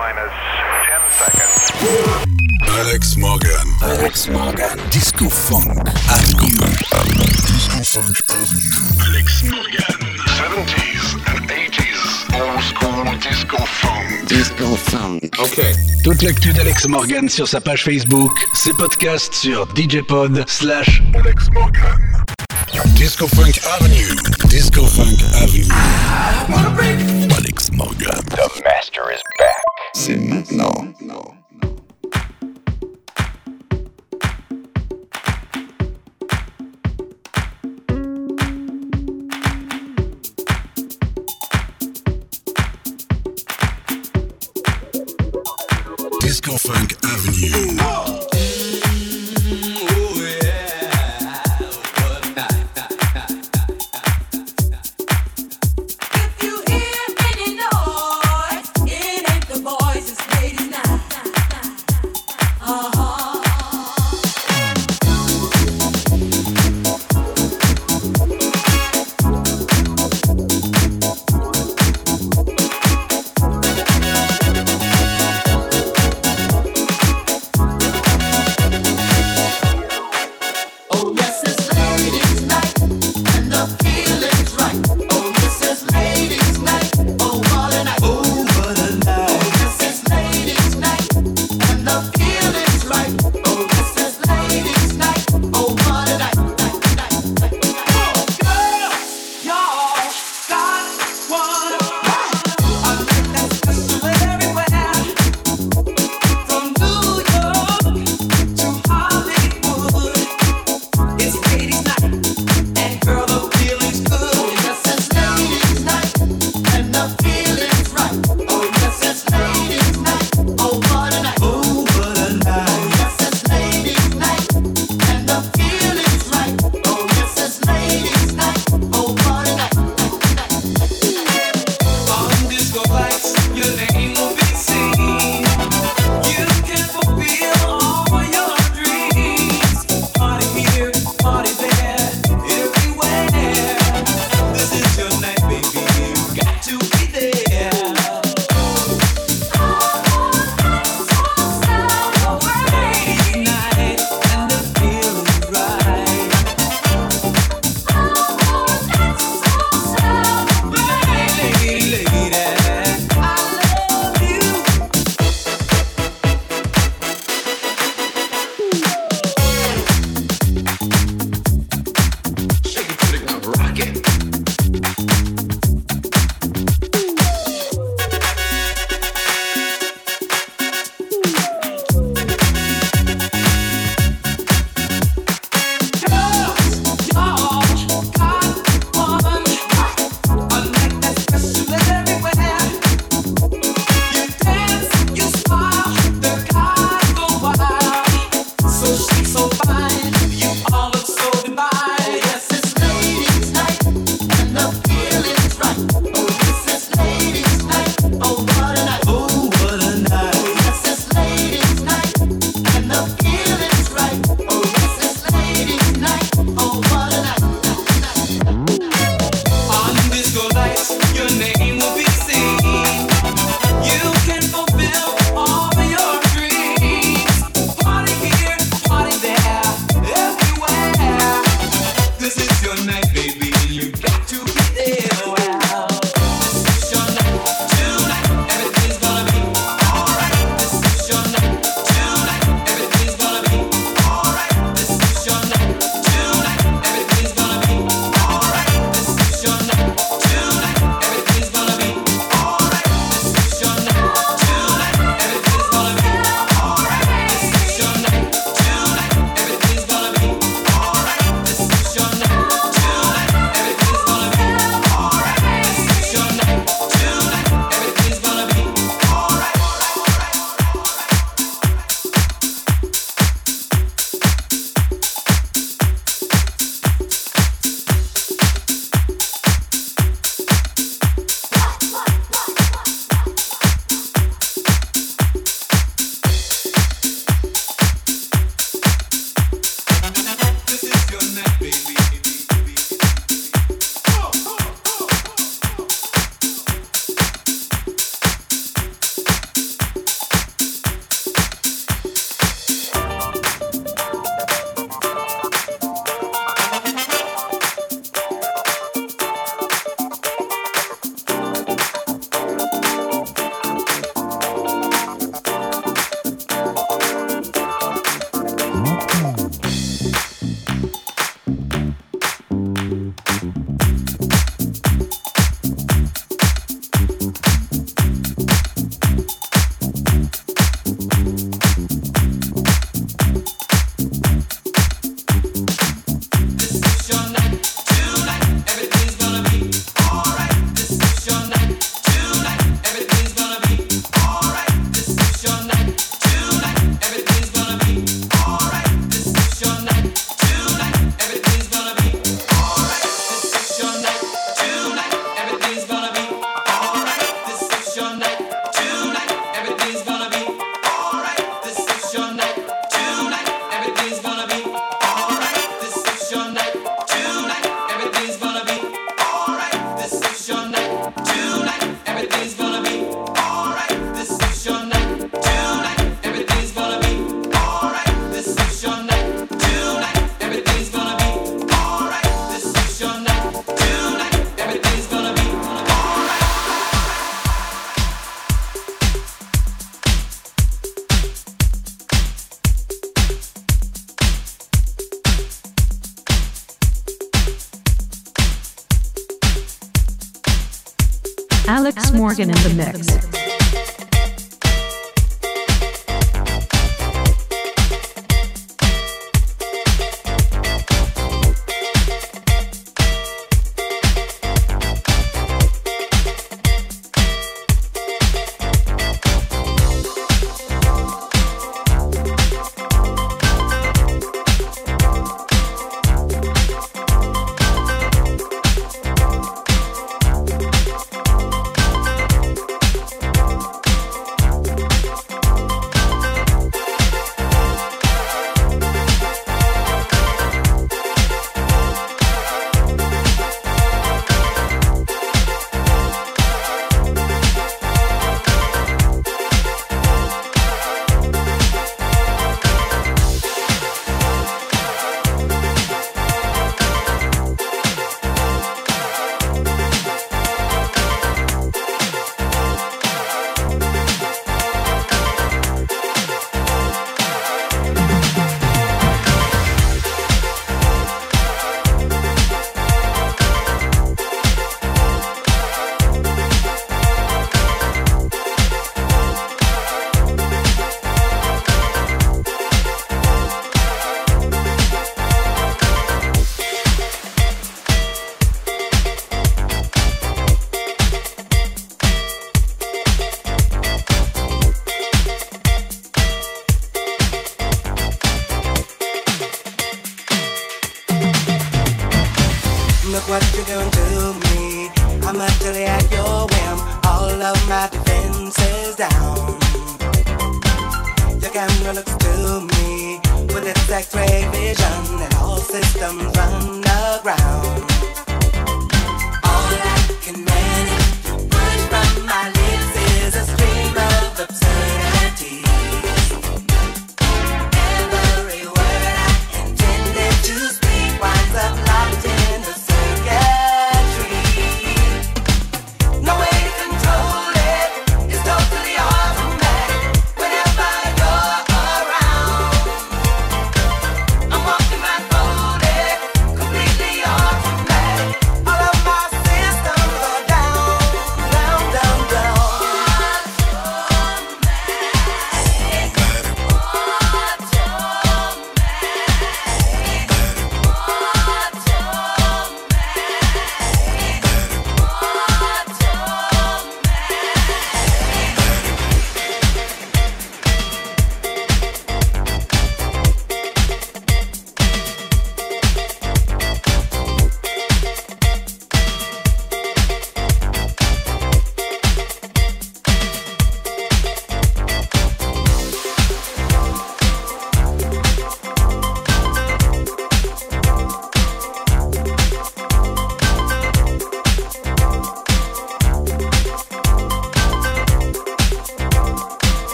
minus 10 seconds. Alex Morgan. Alex Morgan. Disco Funk Avenue. Disco Funk Avenue. Alex Morgan. 70s and 80s. Old school disco funk. Disco Funk. OK. Toute l'actu d'Alex Morgan sur sa page Facebook, ses podcasts sur djpod slash Alex Morgan. Disco Funk Avenue. Disco Funk Avenue. Alex Morgan. The master is back. C'est maintenant. Disco Funk Avenue.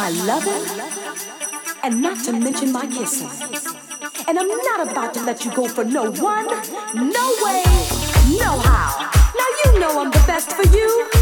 my loving, and not to mention my kissing. And I'm not about to let you go for no one, no way, no how. Now you know I'm the best for you.